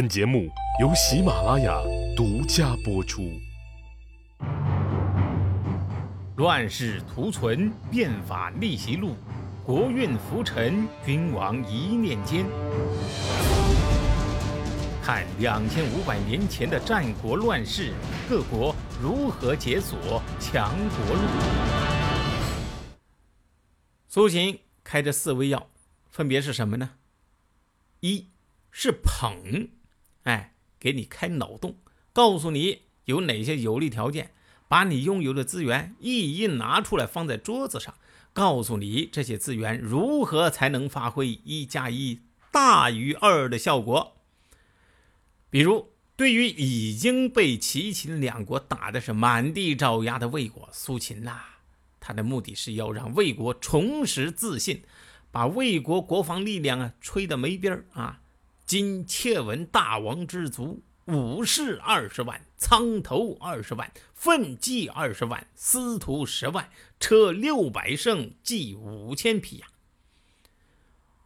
本节目由喜马拉雅独家播出。乱世图存，变法逆袭录，国运浮沉，君王一念间。看两千五百年前的战国乱世，各国如何解锁强国路。苏秦开的四味药，分别是什么呢？一是捧。哎，给你开脑洞，告诉你有哪些有利条件，把你拥有的资源一一拿出来放在桌子上，告诉你这些资源如何才能发挥一加一大于二的效果。比如，对于已经被齐秦两国打的是满地找牙的魏国，苏秦呐，他的目的是要让魏国重拾自信，把魏国国防力量啊吹得没边儿啊。今窃闻大王之族，武士二十万，苍头二十万，奋骑二十万，司徒十万，车六百乘，计五千匹呀。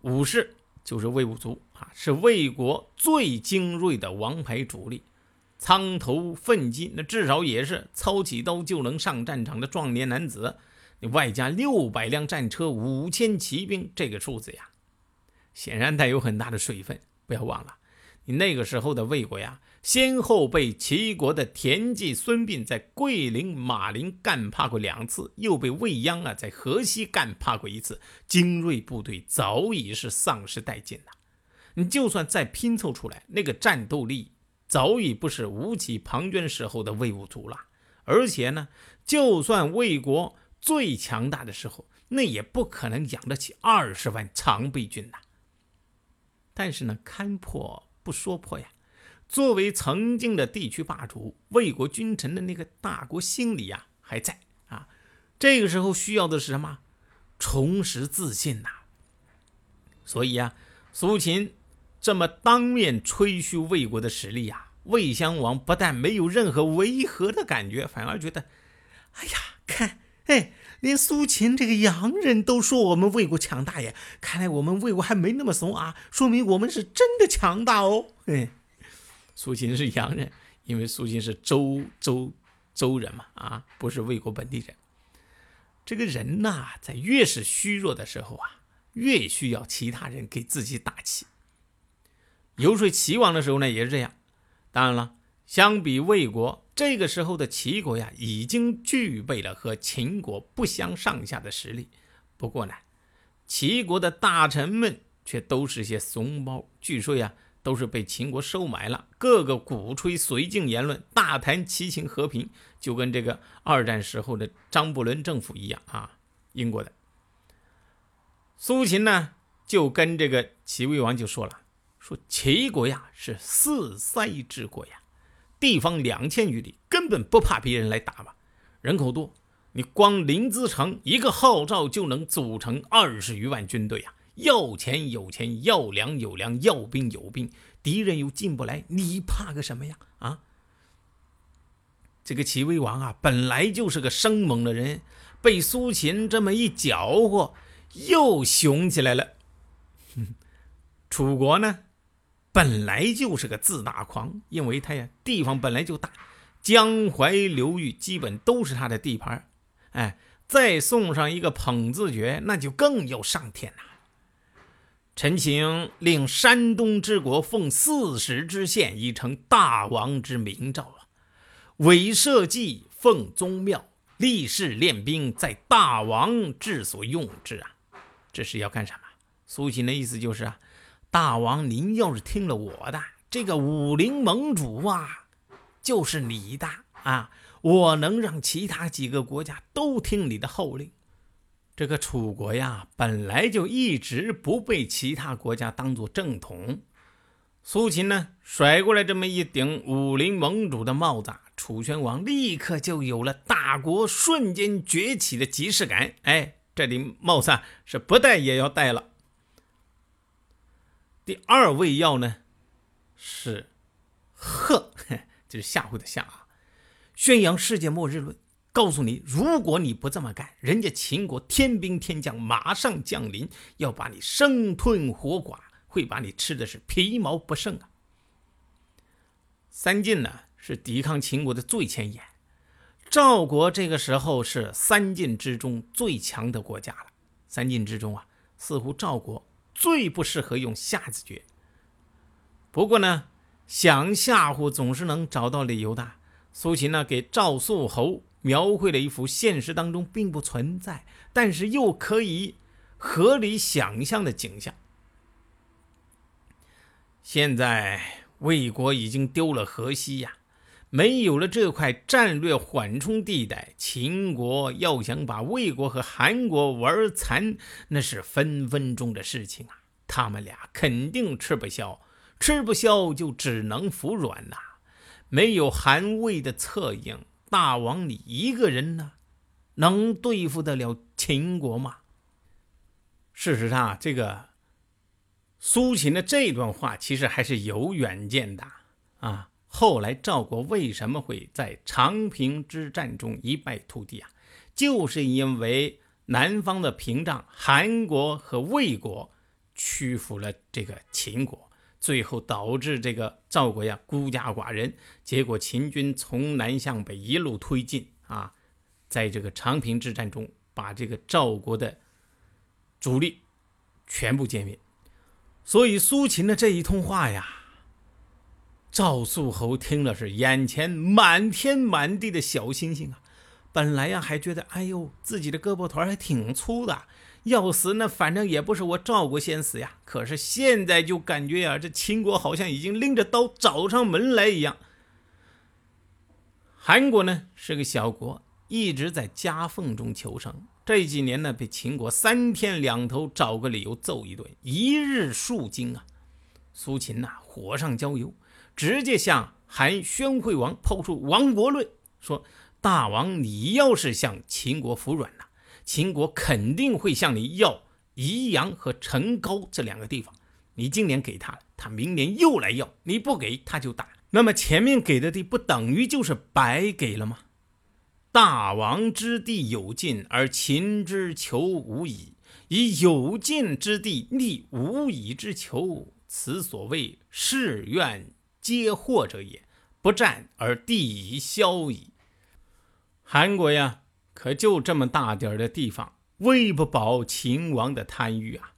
武士就是魏武族啊，是魏国最精锐的王牌主力。苍头奋骑，那至少也是操起刀就能上战场的壮年男子。你外加六百辆战车，五千骑兵，这个数字呀，显然带有很大的水分。不要忘了，你那个时候的魏国呀，先后被齐国的田忌、孙膑在桂林、马陵干趴过两次，又被未鞅啊在河西干趴过一次，精锐部队早已是丧失殆尽了。你就算再拼凑出来，那个战斗力早已不是吴起、庞涓时候的魏武卒了。而且呢，就算魏国最强大的时候，那也不可能养得起二十万常备军呐。但是呢，看破不说破呀。作为曾经的地区霸主，魏国君臣的那个大国心理呀还在啊。这个时候需要的是什么？重拾自信呐。所以呀，苏秦这么当面吹嘘魏国的实力呀，魏襄王不但没有任何违和的感觉，反而觉得，哎呀，看，哎。连苏秦这个洋人都说我们魏国强大呀，看来我们魏国还没那么怂啊，说明我们是真的强大哦。哎，苏秦是洋人，因为苏秦是周周周人嘛，啊，不是魏国本地人。这个人呐，在越是虚弱的时候啊，越需要其他人给自己打气。游说齐王的时候呢，也是这样。当然了，相比魏国。这个时候的齐国呀，已经具备了和秦国不相上下的实力。不过呢，齐国的大臣们却都是些怂包，据说呀，都是被秦国收买了，个个鼓吹绥靖言论，大谈齐秦和平，就跟这个二战时候的张伯伦政府一样啊。英国的苏秦呢，就跟这个齐威王就说了，说齐国呀是四塞之国呀。地方两千余里，根本不怕别人来打吧？人口多，你光临淄城一个号召就能组成二十余万军队啊！要钱有钱，要粮有粮，要兵有兵，敌人又进不来，你怕个什么呀？啊！这个齐威王啊，本来就是个生猛的人，被苏秦这么一搅和，又雄起来了。楚国呢？本来就是个自大狂，因为他呀地方本来就大，江淮流域基本都是他的地盘哎，再送上一个捧字诀，那就更要上天了。陈情令山东之国奉四时之县，以成大王之明诏啊。韦社稷奉宗庙，立誓练兵，在大王之所用之啊。这是要干什么？苏秦的意思就是啊。大王，您要是听了我的，这个武林盟主啊，就是你的啊！我能让其他几个国家都听你的号令。这个楚国呀，本来就一直不被其他国家当做正统。苏秦呢，甩过来这么一顶武林盟主的帽子，楚宣王立刻就有了大国瞬间崛起的即视感。哎，这顶帽子啊是不戴也要戴了。第二味药呢，是吓，就是吓唬的吓啊！宣扬世界末日论，告诉你，如果你不这么干，人家秦国天兵天将马上降临，要把你生吞活剐，会把你吃的是皮毛不剩啊！三晋呢是抵抗秦国的最前沿，赵国这个时候是三晋之中最强的国家了。三晋之中啊，似乎赵国最不适合用下子诀。不过呢，想吓唬总是能找到理由的。苏秦呢，给赵肃侯描绘了一幅现实当中并不存在，但是又可以合理想象的景象。现在魏国已经丢了河西呀，没有了这块战略缓冲地带，秦国要想把魏国和韩国玩残，那是分分钟的事情啊！他们俩肯定吃不消，吃不消就只能服软呐。没有韩魏的策应，大王你一个人呢，能对付得了秦国吗？事实上，这个。苏秦的这段话其实还是有远见的啊！后来赵国为什么会在长平之战中一败涂地啊？就是因为南方的屏障韩国和魏国屈服了这个秦国，最后导致这个赵国呀孤家寡人。结果秦军从南向北一路推进啊，在这个长平之战中把这个赵国的主力全部歼灭。所以苏秦的这一通话呀，赵肃侯听了是眼前满天满地的小星星啊！本来呀还觉得哎呦自己的胳膊腿还挺粗的，要死那反正也不是我赵国先死呀。可是现在就感觉呀，这秦国好像已经拎着刀找上门来一样。韩国呢是个小国，一直在夹缝中求生。这几年呢，被秦国三天两头找个理由揍一顿，一日数惊啊！苏秦呐，火上浇油，直接向韩宣惠王抛出亡国论，说：“大王，你要是向秦国服软了，秦国肯定会向你要宜阳和成高这两个地方。你今年给他，他明年又来要，你不给他就打。那么前面给的地不等于就是白给了吗？”大王之地有尽，而秦之求无已。以有尽之地立无已之求，此所谓誓愿皆祸者也。不战而地已消矣。韩国呀，可就这么大点儿的地方，喂不饱秦王的贪欲啊！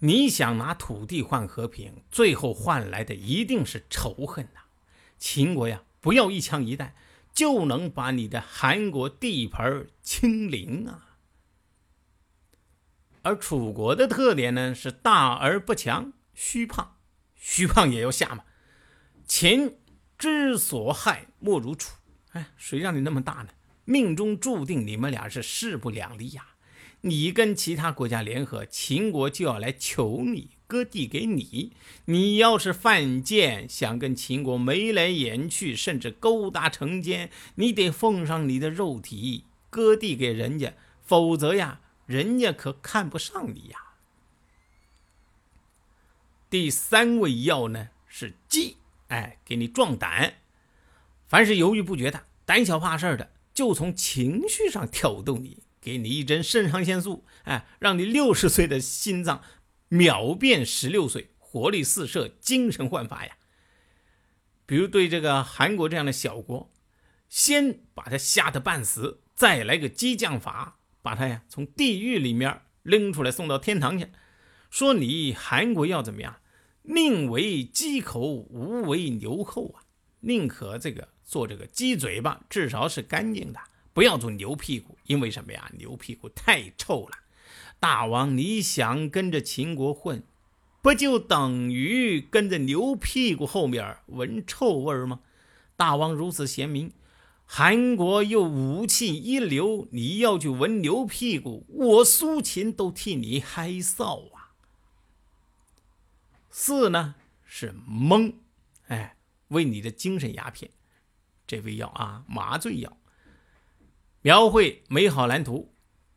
你想拿土地换和平，最后换来的一定是仇恨呐！秦国呀，不要一枪一弹。就能把你的韩国地盘清零啊！而楚国的特点呢是大而不强，虚胖，虚胖也要下嘛。秦之所害莫如楚，哎，谁让你那么大呢？命中注定你们俩是势不两立呀！你跟其他国家联合，秦国就要来求你。割地给你，你要是犯贱，想跟秦国眉来眼去，甚至勾搭成奸，你得奉上你的肉体割地给人家，否则呀，人家可看不上你呀。第三味药呢是计，哎，给你壮胆。凡是犹豫不决的、胆小怕事的，就从情绪上挑逗你，给你一针肾上腺素，哎，让你六十岁的心脏。秒变十六岁，活力四射，精神焕发呀！比如对这个韩国这样的小国，先把他吓得半死，再来个激将法，把他呀从地狱里面拎出来送到天堂去。说你韩国要怎么样？宁为鸡口，无为牛后啊！宁可这个做这个鸡嘴巴，至少是干净的，不要做牛屁股。因为什么呀？牛屁股太臭了。大王，你想跟着秦国混，不就等于跟着牛屁股后面闻臭味吗？大王如此贤明，韩国又武器一流，你要去闻牛屁股，我苏秦都替你嗨臊啊！四呢是蒙，哎，为你的精神鸦片，这味药啊，麻醉药，描绘美好蓝图。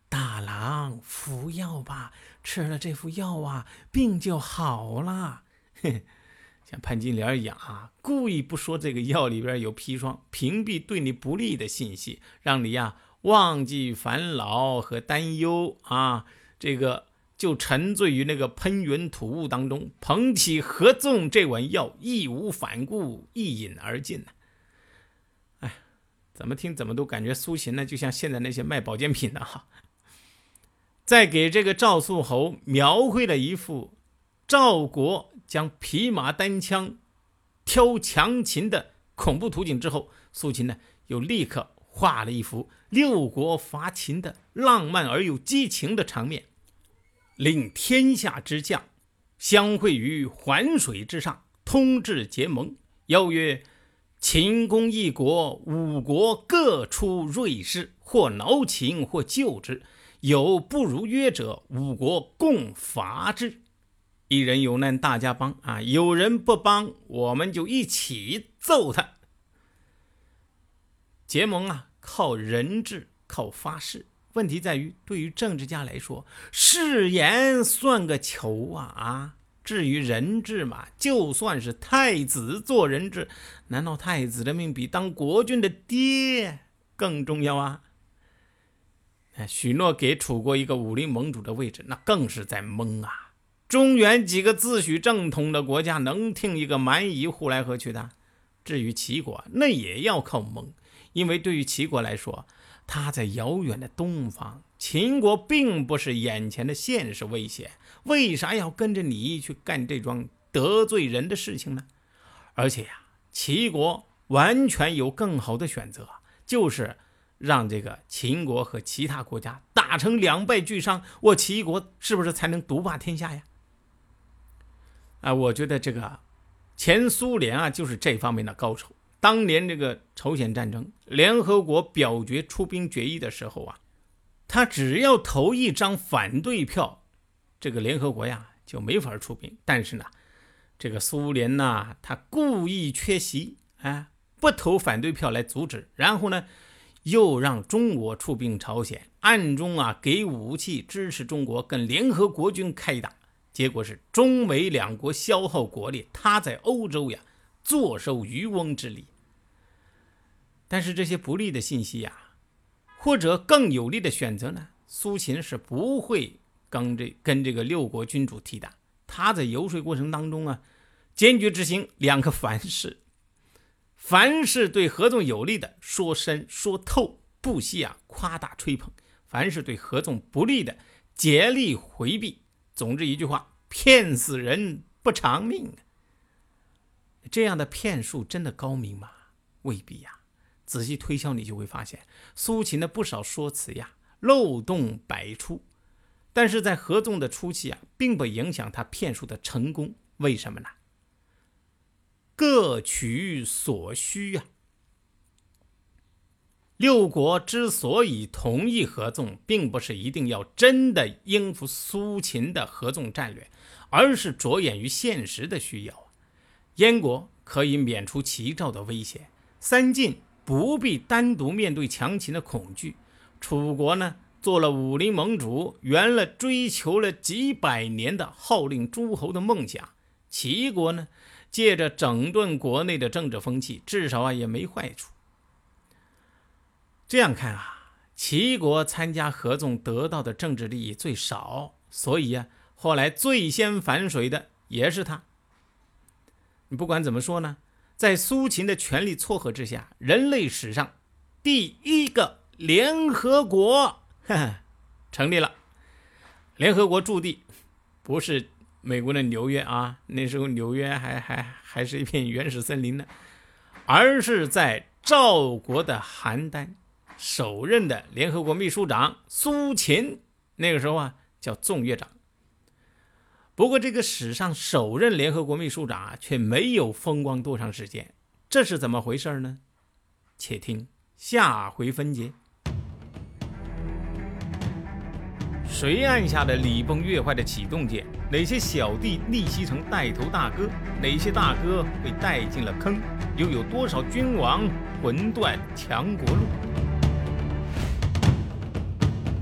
大郎服药吧，吃了这副药啊，病就好了。像潘金莲一样啊，故意不说这个药里边有砒霜，屏蔽对你不利的信息，让你呀忘记烦恼和担忧啊，这个就沉醉于那个喷云吐雾当中，捧起合纵这碗药，义无反顾，一饮而尽呢。哎，怎么听怎么都感觉苏秦呢，就像现在那些卖保健品的哈。再给这个赵肃侯描绘了一幅赵国将匹马单枪挑强秦的恐怖图景之后，苏秦呢又立刻画了一幅六国伐秦的浪漫而又激情的场面，令天下之将相会于环水之上，通致结盟，邀曰：“秦攻一国，五国各出锐士，或挠秦，或救之。”有不如约者，五国共伐之。一人有难，大家帮啊！有人不帮，我们就一起揍他。结盟啊，靠人质，靠发誓。问题在于，对于政治家来说，誓言算个球啊啊！至于人质嘛，就算是太子做人质，难道太子的命比当国君的爹更重要啊？许诺给楚国一个武林盟主的位置，那更是在蒙啊！中原几个自诩正统的国家，能听一个蛮夷呼来喝去的？至于齐国，那也要靠蒙，因为对于齐国来说，他在遥远的东方，秦国并不是眼前的现实威胁，为啥要跟着你去干这桩得罪人的事情呢？而且呀，齐国完全有更好的选择，就是。让这个秦国和其他国家打成两败俱伤，我齐国是不是才能独霸天下呀？啊，我觉得这个前苏联啊，就是这方面的高手。当年这个朝鲜战争，联合国表决出兵决议的时候啊，他只要投一张反对票，这个联合国呀就没法出兵。但是呢，这个苏联呢，他故意缺席，哎，不投反对票来阻止，然后呢？又让中国出兵朝鲜，暗中啊给武器支持中国跟联合国军开打，结果是中美两国消耗国力，他在欧洲呀坐收渔翁之利。但是这些不利的信息呀，或者更有利的选择呢，苏秦是不会跟这跟这个六国君主提的。他在游说过程当中啊，坚决执行两个凡事。凡是对合纵有利的，说深说透，不惜啊夸大吹捧；凡是对合纵不利的，竭力回避。总之一句话，骗死人不偿命。这样的骗术真的高明吗？未必呀。仔细推敲，你就会发现，苏秦的不少说辞呀，漏洞百出。但是在合纵的初期啊，并不影响他骗术的成功。为什么呢？各取所需呀。六国之所以同意合纵，并不是一定要真的应付苏秦的合纵战略，而是着眼于现实的需要。燕国可以免除齐赵的威胁，三晋不必单独面对强秦的恐惧，楚国呢做了武林盟主，圆了追求了几百年的号令诸侯的梦想。齐国呢？借着整顿国内的政治风气，至少啊也没坏处。这样看啊，齐国参加合纵得到的政治利益最少，所以啊，后来最先反水的也是他。你不管怎么说呢，在苏秦的全力撮合之下，人类史上第一个联合国成立了。联合国驻地不是。美国的纽约啊，那时候纽约还还还是一片原始森林呢，而是在赵国的邯郸，首任的联合国秘书长苏秦，那个时候啊叫纵乐长。不过这个史上首任联合国秘书长啊，却没有风光多长时间，这是怎么回事呢？且听下回分解。谁按下了礼崩乐坏的启动键？哪些小弟逆袭成带头大哥？哪些大哥被带进了坑？又有多少君王魂断强国路？